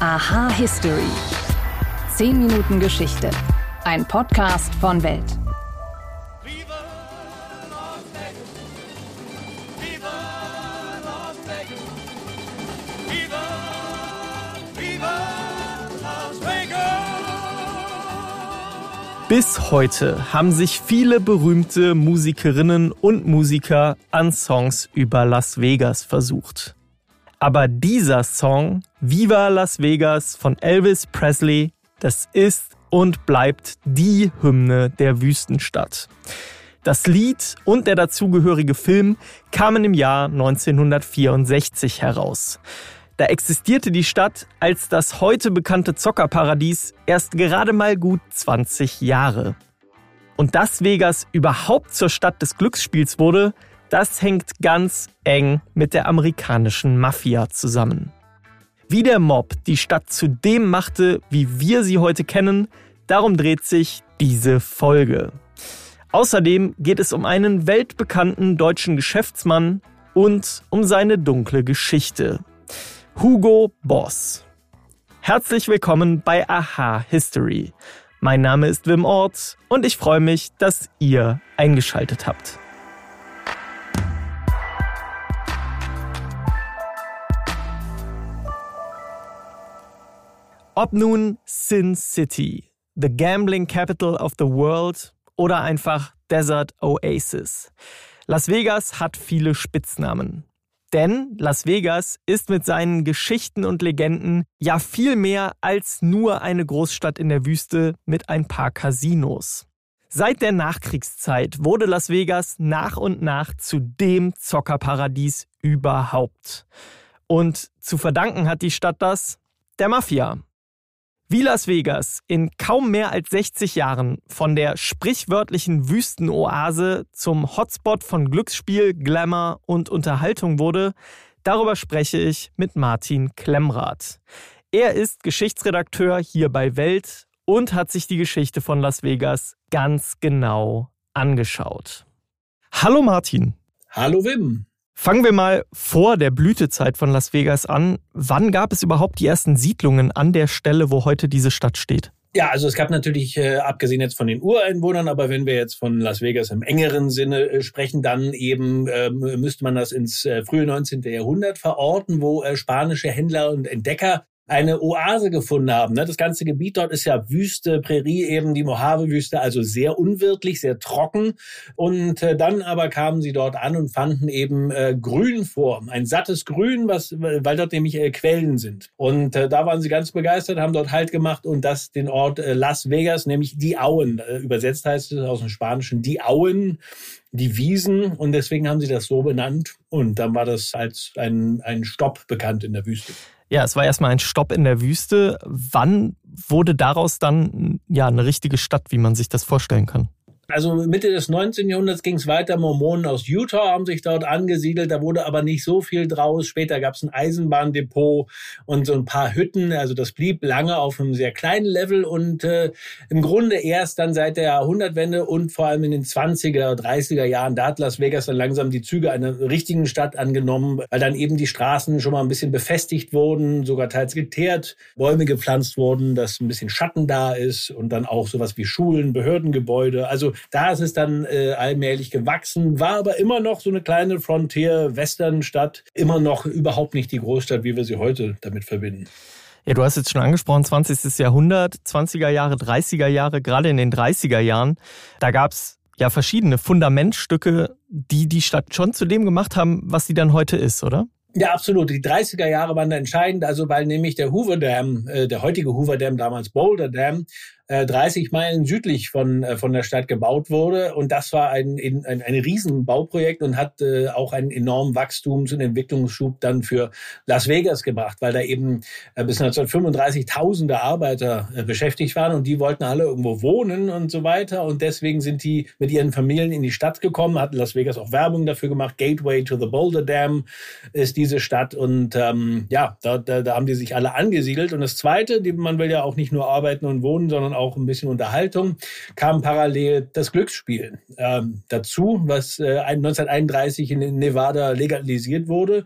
Aha History. 10 Minuten Geschichte. Ein Podcast von Welt. Bis heute haben sich viele berühmte Musikerinnen und Musiker an Songs über Las Vegas versucht. Aber dieser Song, Viva Las Vegas von Elvis Presley, das ist und bleibt die Hymne der Wüstenstadt. Das Lied und der dazugehörige Film kamen im Jahr 1964 heraus. Da existierte die Stadt als das heute bekannte Zockerparadies erst gerade mal gut 20 Jahre. Und dass Vegas überhaupt zur Stadt des Glücksspiels wurde, das hängt ganz eng mit der amerikanischen Mafia zusammen. Wie der Mob die Stadt zu dem machte, wie wir sie heute kennen, darum dreht sich diese Folge. Außerdem geht es um einen weltbekannten deutschen Geschäftsmann und um seine dunkle Geschichte. Hugo Boss. Herzlich willkommen bei Aha History. Mein Name ist Wim Ort und ich freue mich, dass ihr eingeschaltet habt. Ob nun Sin City, the gambling capital of the world oder einfach Desert Oasis. Las Vegas hat viele Spitznamen. Denn Las Vegas ist mit seinen Geschichten und Legenden ja viel mehr als nur eine Großstadt in der Wüste mit ein paar Casinos. Seit der Nachkriegszeit wurde Las Vegas nach und nach zu dem Zockerparadies überhaupt. Und zu verdanken hat die Stadt das der Mafia. Wie Las Vegas in kaum mehr als 60 Jahren von der sprichwörtlichen Wüstenoase zum Hotspot von Glücksspiel, Glamour und Unterhaltung wurde, darüber spreche ich mit Martin Klemmrath. Er ist Geschichtsredakteur hier bei Welt und hat sich die Geschichte von Las Vegas ganz genau angeschaut. Hallo Martin. Hallo Wim. Fangen wir mal vor der Blütezeit von Las Vegas an. Wann gab es überhaupt die ersten Siedlungen an der Stelle, wo heute diese Stadt steht? Ja, also es gab natürlich, äh, abgesehen jetzt von den Ureinwohnern, aber wenn wir jetzt von Las Vegas im engeren Sinne äh, sprechen, dann eben äh, müsste man das ins äh, frühe 19. Jahrhundert verorten, wo äh, spanische Händler und Entdecker eine Oase gefunden haben. Ne? Das ganze Gebiet dort ist ja Wüste, Prärie eben, die Mojave-Wüste, also sehr unwirtlich, sehr trocken. Und äh, dann aber kamen sie dort an und fanden eben äh, Grün vor, ein sattes Grün, was, weil dort nämlich äh, Quellen sind. Und da waren sie ganz begeistert, haben dort Halt gemacht und das den Ort Las Vegas, nämlich die Auen. Übersetzt heißt es aus dem Spanischen die Auen die Wiesen und deswegen haben sie das so benannt und dann war das als ein, ein Stopp bekannt in der Wüste. Ja, es war erstmal ein Stopp in der Wüste. Wann wurde daraus dann ja eine richtige Stadt, wie man sich das vorstellen kann? Also Mitte des 19. Jahrhunderts ging es weiter. Mormonen aus Utah haben sich dort angesiedelt. Da wurde aber nicht so viel draus. Später gab es ein Eisenbahndepot und so ein paar Hütten. Also das blieb lange auf einem sehr kleinen Level und äh, im Grunde erst dann seit der Jahrhundertwende und vor allem in den 20er, 30er Jahren, da hat Las Vegas dann langsam die Züge einer richtigen Stadt angenommen, weil dann eben die Straßen schon mal ein bisschen befestigt wurden, sogar teils geteert, Bäume gepflanzt wurden, dass ein bisschen Schatten da ist und dann auch sowas wie Schulen, Behördengebäude. Also da ist es dann äh, allmählich gewachsen, war aber immer noch so eine kleine Frontier-Western-Stadt, immer noch überhaupt nicht die Großstadt, wie wir sie heute damit verbinden. Ja, du hast jetzt schon angesprochen, 20. Jahrhundert, 20er Jahre, 30er Jahre, gerade in den 30er Jahren, da gab es ja verschiedene Fundamentstücke, die die Stadt schon zu dem gemacht haben, was sie dann heute ist, oder? Ja, absolut. Die 30er Jahre waren da entscheidend, also weil nämlich der Hoover Dam, äh, der heutige Hoover Dam, damals Boulder Dam, 30 äh, Meilen südlich von, äh, von der Stadt gebaut wurde. Und das war ein, ein, ein Riesenbauprojekt und hat äh, auch einen enormen Wachstums- und Entwicklungsschub dann für Las Vegas gebracht, weil da eben äh, bis 1935 tausende Arbeiter äh, beschäftigt waren und die wollten alle irgendwo wohnen und so weiter. Und deswegen sind die mit ihren Familien in die Stadt gekommen, hat Las Vegas auch Werbung dafür gemacht. Gateway to the Boulder Dam ist diese Stadt. Und ähm, ja, da, da, da haben die sich alle angesiedelt. Und das Zweite, die, man will ja auch nicht nur arbeiten und wohnen, sondern auch ein bisschen Unterhaltung, kam parallel das Glücksspiel ähm, dazu, was äh, 1931 in Nevada legalisiert wurde.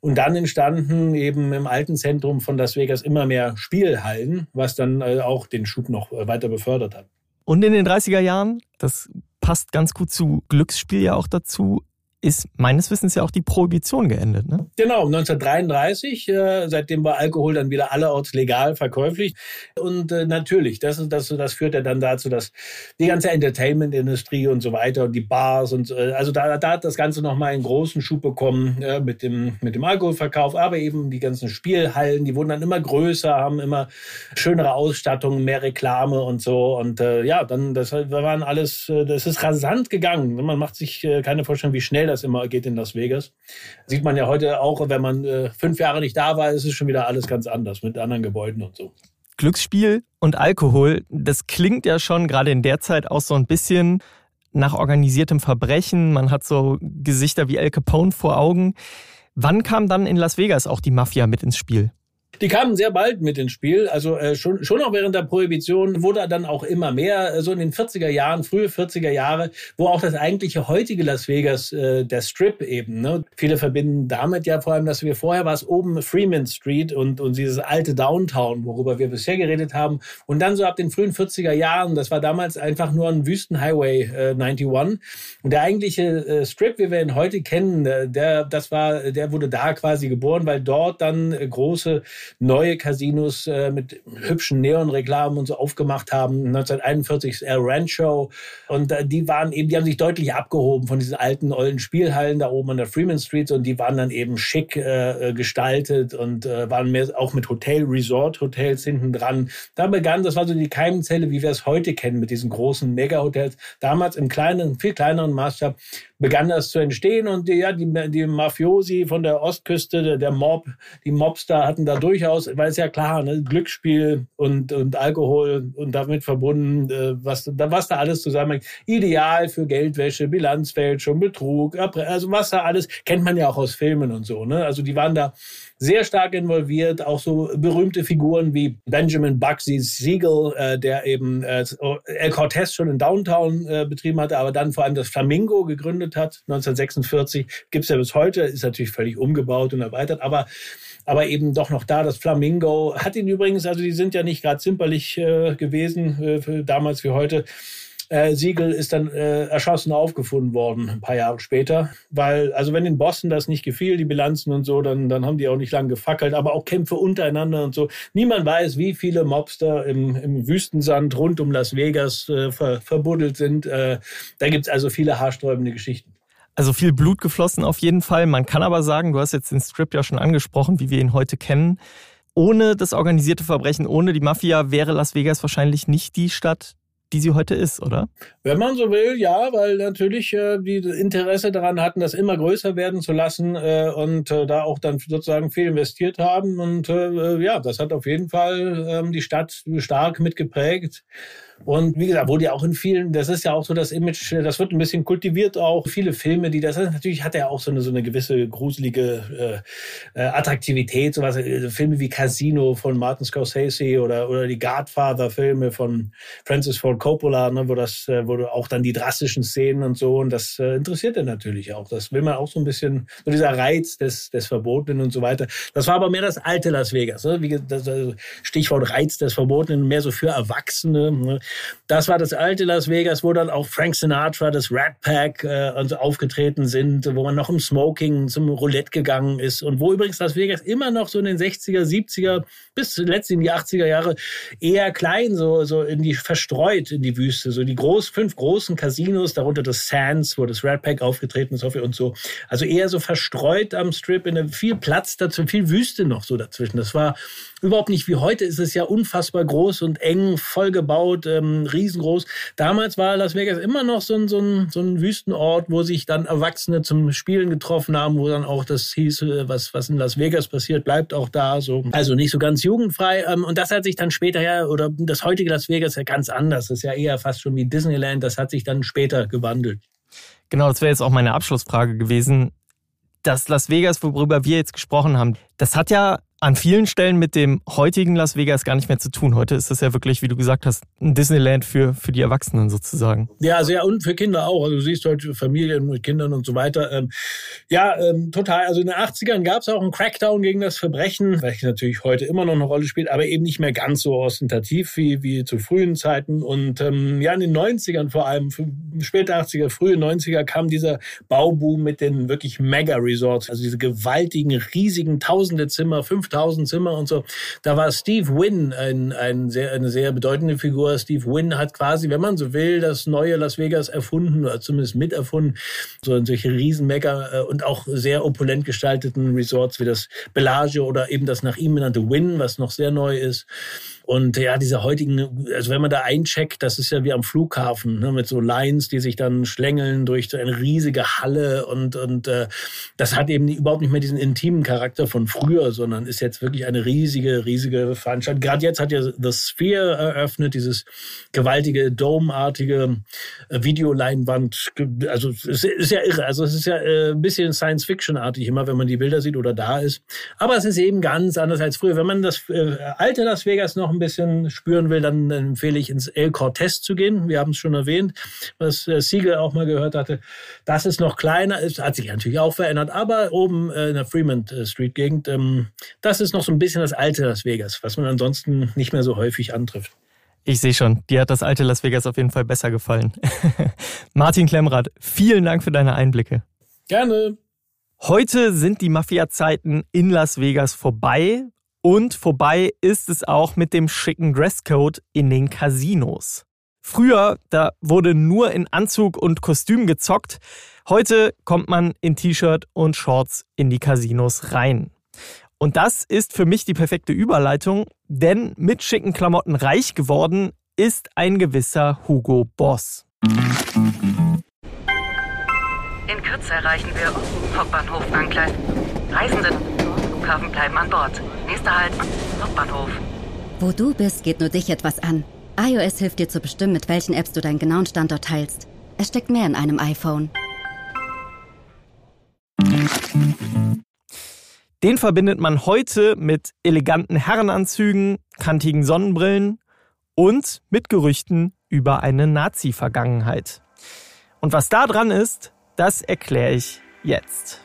Und dann entstanden eben im alten Zentrum von Las Vegas immer mehr Spielhallen, was dann äh, auch den Schub noch äh, weiter befördert hat. Und in den 30er Jahren, das passt ganz gut zu Glücksspiel ja auch dazu, ist meines Wissens ja auch die Prohibition geendet. Ne? Genau, 1933, äh, seitdem war Alkohol dann wieder allerorts legal verkäuflich. Und äh, natürlich, das, das, das führt ja dann dazu, dass die ganze Entertainment-Industrie und so weiter und die Bars und äh, also da, da hat das Ganze nochmal einen großen Schub bekommen äh, mit, dem, mit dem Alkoholverkauf, aber eben die ganzen Spielhallen, die wurden dann immer größer, haben immer schönere Ausstattungen, mehr Reklame und so. Und äh, ja, dann, das waren alles, äh, das ist rasant gegangen. Man macht sich äh, keine Vorstellung, wie schnell das immer geht in Las Vegas. Sieht man ja heute auch, wenn man äh, fünf Jahre nicht da war, ist es schon wieder alles ganz anders mit anderen Gebäuden und so. Glücksspiel und Alkohol, das klingt ja schon gerade in der Zeit auch so ein bisschen nach organisiertem Verbrechen. Man hat so Gesichter wie Al Capone vor Augen. Wann kam dann in Las Vegas auch die Mafia mit ins Spiel? Die kamen sehr bald mit ins Spiel. Also äh, schon, schon auch während der Prohibition wurde dann auch immer mehr, äh, so in den 40er Jahren, frühe 40er Jahre, wo auch das eigentliche heutige Las Vegas, äh, der Strip eben, ne? viele verbinden damit ja vor allem, dass wir vorher war es oben Freeman Street und, und dieses alte Downtown, worüber wir bisher geredet haben. Und dann so ab den frühen 40er Jahren, das war damals einfach nur ein Wüstenhighway äh, 91. Und der eigentliche äh, Strip, wie wir ihn heute kennen, äh, der, das war, der wurde da quasi geboren, weil dort dann äh, große neue Casinos äh, mit hübschen Neonreklamen und so aufgemacht haben. 1941 El Rancho. Und äh, die waren eben, die haben sich deutlich abgehoben von diesen alten, ollen Spielhallen da oben an der Freeman Street. Und die waren dann eben schick äh, äh gestaltet und äh, waren mehr auch mit Hotel, Resort-Hotels hinten dran. Da begann, das war so die Keimzelle, wie wir es heute kennen, mit diesen großen Mega-Hotels. Damals im kleinen, viel kleineren Maßstab begann das zu entstehen und die, ja, die, die Mafiosi von der Ostküste, der, der Mob, die Mobster hatten da durchaus, weil es ja klar, ne, Glücksspiel und, und Alkohol und damit verbunden, äh, was, was da alles zusammenhängt. Ideal für Geldwäsche, Bilanzfälschung, Betrug, also was da alles, kennt man ja auch aus Filmen und so. Ne? Also die waren da sehr stark involviert. Auch so berühmte Figuren wie Benjamin Bugsy Siegel, äh, der eben äh, El Cortez schon in Downtown äh, betrieben hatte, aber dann vor allem das Flamingo gegründet hat. 1946 gibt's ja bis heute, ist natürlich völlig umgebaut und erweitert, aber aber eben doch noch da. Das Flamingo hat ihn übrigens, also die sind ja nicht gerade zimperlich äh, gewesen, äh, damals wie heute äh, Siegel ist dann äh, erschossen aufgefunden worden, ein paar Jahre später. Weil, also wenn in Boston das nicht gefiel, die Bilanzen und so, dann, dann haben die auch nicht lange gefackelt, aber auch Kämpfe untereinander und so. Niemand weiß, wie viele Mobster im, im Wüstensand rund um Las Vegas äh, ver, verbuddelt sind. Äh, da gibt's also viele haarsträubende Geschichten. Also viel Blut geflossen auf jeden Fall. Man kann aber sagen, du hast jetzt den Strip ja schon angesprochen, wie wir ihn heute kennen. Ohne das organisierte Verbrechen, ohne die Mafia wäre Las Vegas wahrscheinlich nicht die Stadt, die sie heute ist, oder? Wenn man so will, ja, weil natürlich äh, die Interesse daran hatten, das immer größer werden zu lassen äh, und äh, da auch dann sozusagen viel investiert haben. Und äh, ja, das hat auf jeden Fall ähm, die Stadt stark mitgeprägt. Und wie gesagt, wurde ja auch in vielen, das ist ja auch so das Image, das wird ein bisschen kultiviert auch. Viele Filme, die das natürlich hat ja auch so eine so eine gewisse gruselige äh, äh, Attraktivität, sowas. Äh, Filme wie Casino von Martin Scorsese oder oder die Godfather-Filme von Francis Ford Coppola, ne, wo das, äh, wo auch dann die drastischen Szenen und so und das äh, interessiert er natürlich auch. Das will man auch so ein bisschen, so dieser Reiz des des Verbotenen und so weiter. Das war aber mehr das alte Las Vegas, ne? wie das, also Stichwort Reiz des Verbotenen, mehr so für Erwachsene. Ne? Das war das alte Las Vegas, wo dann auch Frank Sinatra, das Rat Pack äh, so aufgetreten sind, wo man noch im Smoking zum Roulette gegangen ist und wo übrigens Las Vegas immer noch so in den 60er, 70er bis zuletzt in die 80er Jahre eher klein, so, so in die verstreut in die Wüste, so die groß, fünf großen Casinos, darunter das Sands, wo das Rat Pack aufgetreten ist und so. Also eher so verstreut am Strip, in viel Platz dazu, viel Wüste noch so dazwischen. Das war überhaupt nicht wie heute ist es ja unfassbar groß und eng, vollgebaut, ähm, riesengroß. Damals war Las Vegas immer noch so ein, so, ein, so ein Wüstenort, wo sich dann Erwachsene zum Spielen getroffen haben, wo dann auch das hieß, äh, was, was in Las Vegas passiert, bleibt auch da. So. Also nicht so ganz jugendfrei. Ähm, und das hat sich dann später ja, oder das heutige Las Vegas ja ganz anders. Das ist ja eher fast schon wie Disneyland. Das hat sich dann später gewandelt. Genau, das wäre jetzt auch meine Abschlussfrage gewesen. Das Las Vegas, worüber wir jetzt gesprochen haben, das hat ja an vielen Stellen mit dem heutigen Las Vegas gar nicht mehr zu tun. Heute ist das ja wirklich, wie du gesagt hast, ein Disneyland für, für die Erwachsenen sozusagen. Ja, sehr und für Kinder auch. Also du siehst heute Familien mit Kindern und so weiter. Ähm, ja, ähm, total. Also in den 80ern gab es auch einen Crackdown gegen das Verbrechen, welches natürlich heute immer noch eine Rolle spielt, aber eben nicht mehr ganz so ostentativ wie, wie zu frühen Zeiten. Und ähm, ja, in den 90ern vor allem, späte 80er, frühe 90er kam dieser Bauboom mit den wirklich Mega-Resorts, also diese gewaltigen, riesigen, tausende Zimmer, 5000 Zimmer und so. Da war Steve Wynn ein, ein sehr, eine sehr bedeutende Figur. Steve Wynn hat quasi, wenn man so will, das neue Las Vegas erfunden oder zumindest miterfunden. So solche riesen Mega äh, und auch sehr opulent gestalteten Resorts wie das Bellagio oder eben das nach ihm benannte Wynn, was noch sehr neu ist. Und ja, diese heutigen, also wenn man da eincheckt, das ist ja wie am Flughafen, ne, mit so Lines, die sich dann schlängeln durch so eine riesige Halle und, und äh, das hat eben überhaupt nicht mehr diesen intimen Charakter von früher, sondern ist jetzt wirklich eine riesige, riesige Veranstaltung. Gerade jetzt hat ja The Sphere eröffnet, dieses gewaltige, domartige äh, Videoleinwand. Also es ist ja irre, also es ist ja äh, ein bisschen Science-Fiction-artig immer, wenn man die Bilder sieht oder da ist. Aber es ist eben ganz anders als früher. Wenn man das äh, alte Las Vegas noch ein bisschen spüren will, dann empfehle ich ins El Cortez zu gehen. Wir haben es schon erwähnt, was äh, Siegel auch mal gehört hatte. Das ist noch kleiner, ist, hat sich natürlich auch verändert, aber oben äh, in der Fremont äh, Street Gegend, ähm, das ist noch so ein bisschen das alte Las Vegas, was man ansonsten nicht mehr so häufig antrifft. Ich sehe schon, dir hat das alte Las Vegas auf jeden Fall besser gefallen. Martin Klemmrath, vielen Dank für deine Einblicke. Gerne. Heute sind die Mafia-Zeiten in Las Vegas vorbei und vorbei ist es auch mit dem schicken Dresscode in den Casinos. Früher, da wurde nur in Anzug und Kostüm gezockt. Heute kommt man in T-Shirt und Shorts in die Casinos rein. Und das ist für mich die perfekte Überleitung, denn mit schicken Klamotten reich geworden ist ein gewisser Hugo Boss. In Kürze erreichen wir Hauptbahnhof Angleis. Reisende Flughafen bleiben an Bord. Nächster Halt, Hauptbahnhof. Wo du bist, geht nur dich etwas an. iOS hilft dir zu bestimmen, mit welchen Apps du deinen genauen Standort teilst. Es steckt mehr in einem iPhone. Den verbindet man heute mit eleganten Herrenanzügen, kantigen Sonnenbrillen und mit Gerüchten über eine Nazi-Vergangenheit. Und was da dran ist, das erkläre ich jetzt.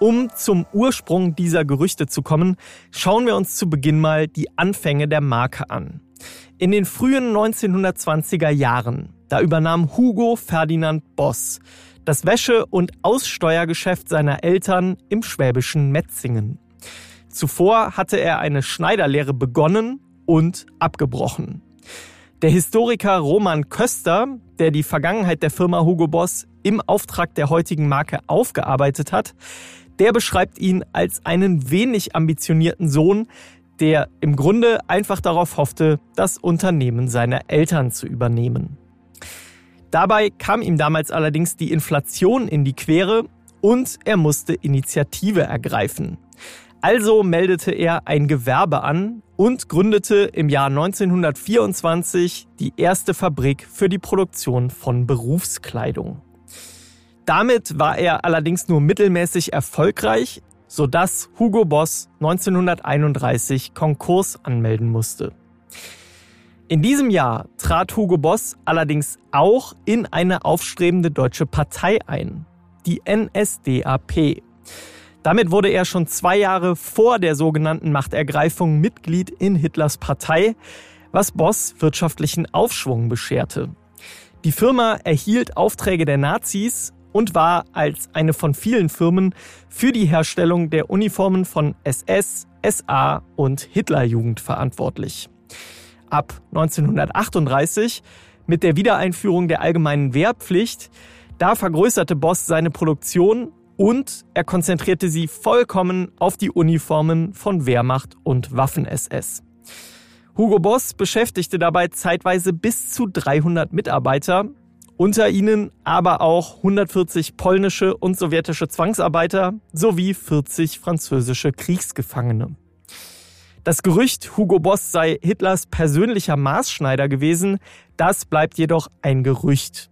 Um zum Ursprung dieser Gerüchte zu kommen, schauen wir uns zu Beginn mal die Anfänge der Marke an. In den frühen 1920er Jahren, da übernahm Hugo Ferdinand Boss das Wäsche- und Aussteuergeschäft seiner Eltern im schwäbischen Metzingen. Zuvor hatte er eine Schneiderlehre begonnen und abgebrochen. Der Historiker Roman Köster, der die Vergangenheit der Firma Hugo Boss im Auftrag der heutigen Marke aufgearbeitet hat, der beschreibt ihn als einen wenig ambitionierten Sohn, der im Grunde einfach darauf hoffte, das Unternehmen seiner Eltern zu übernehmen. Dabei kam ihm damals allerdings die Inflation in die Quere und er musste Initiative ergreifen. Also meldete er ein Gewerbe an und gründete im Jahr 1924 die erste Fabrik für die Produktion von Berufskleidung. Damit war er allerdings nur mittelmäßig erfolgreich, sodass Hugo Boss 1931 Konkurs anmelden musste. In diesem Jahr trat Hugo Boss allerdings auch in eine aufstrebende deutsche Partei ein, die NSDAP. Damit wurde er schon zwei Jahre vor der sogenannten Machtergreifung Mitglied in Hitlers Partei, was Boss wirtschaftlichen Aufschwung bescherte. Die Firma erhielt Aufträge der Nazis und war als eine von vielen Firmen für die Herstellung der Uniformen von SS, SA und Hitlerjugend verantwortlich. Ab 1938 mit der Wiedereinführung der allgemeinen Wehrpflicht, da vergrößerte Boss seine Produktion und er konzentrierte sie vollkommen auf die Uniformen von Wehrmacht und Waffen-SS. Hugo Boss beschäftigte dabei zeitweise bis zu 300 Mitarbeiter unter ihnen aber auch 140 polnische und sowjetische Zwangsarbeiter sowie 40 französische Kriegsgefangene. Das Gerücht, Hugo Boss sei Hitlers persönlicher Maßschneider gewesen, das bleibt jedoch ein Gerücht.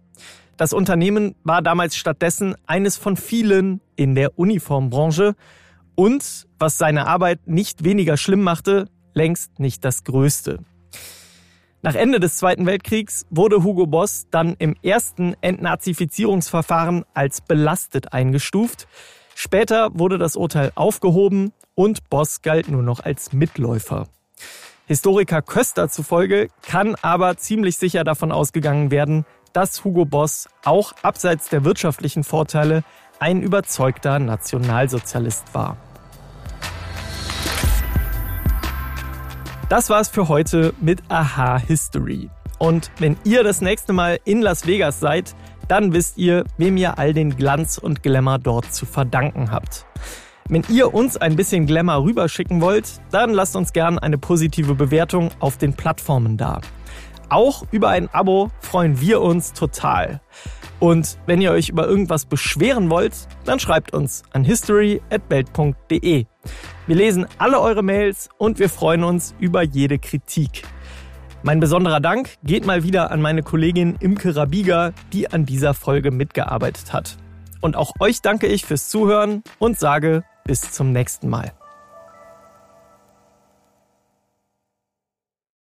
Das Unternehmen war damals stattdessen eines von vielen in der Uniformbranche und, was seine Arbeit nicht weniger schlimm machte, längst nicht das Größte. Nach Ende des Zweiten Weltkriegs wurde Hugo Boss dann im ersten Entnazifizierungsverfahren als belastet eingestuft. Später wurde das Urteil aufgehoben und Boss galt nur noch als Mitläufer. Historiker Köster zufolge kann aber ziemlich sicher davon ausgegangen werden, dass Hugo Boss auch abseits der wirtschaftlichen Vorteile ein überzeugter Nationalsozialist war. Das war's für heute mit Aha History. Und wenn ihr das nächste Mal in Las Vegas seid, dann wisst ihr, wem ihr all den Glanz und Glamour dort zu verdanken habt. Wenn ihr uns ein bisschen Glamour rüberschicken wollt, dann lasst uns gern eine positive Bewertung auf den Plattformen da. Auch über ein Abo freuen wir uns total. Und wenn ihr euch über irgendwas beschweren wollt, dann schreibt uns an history@welt.de. Wir lesen alle eure Mails und wir freuen uns über jede Kritik. Mein besonderer Dank geht mal wieder an meine Kollegin Imke Rabiga, die an dieser Folge mitgearbeitet hat. Und auch euch danke ich fürs Zuhören und sage bis zum nächsten Mal.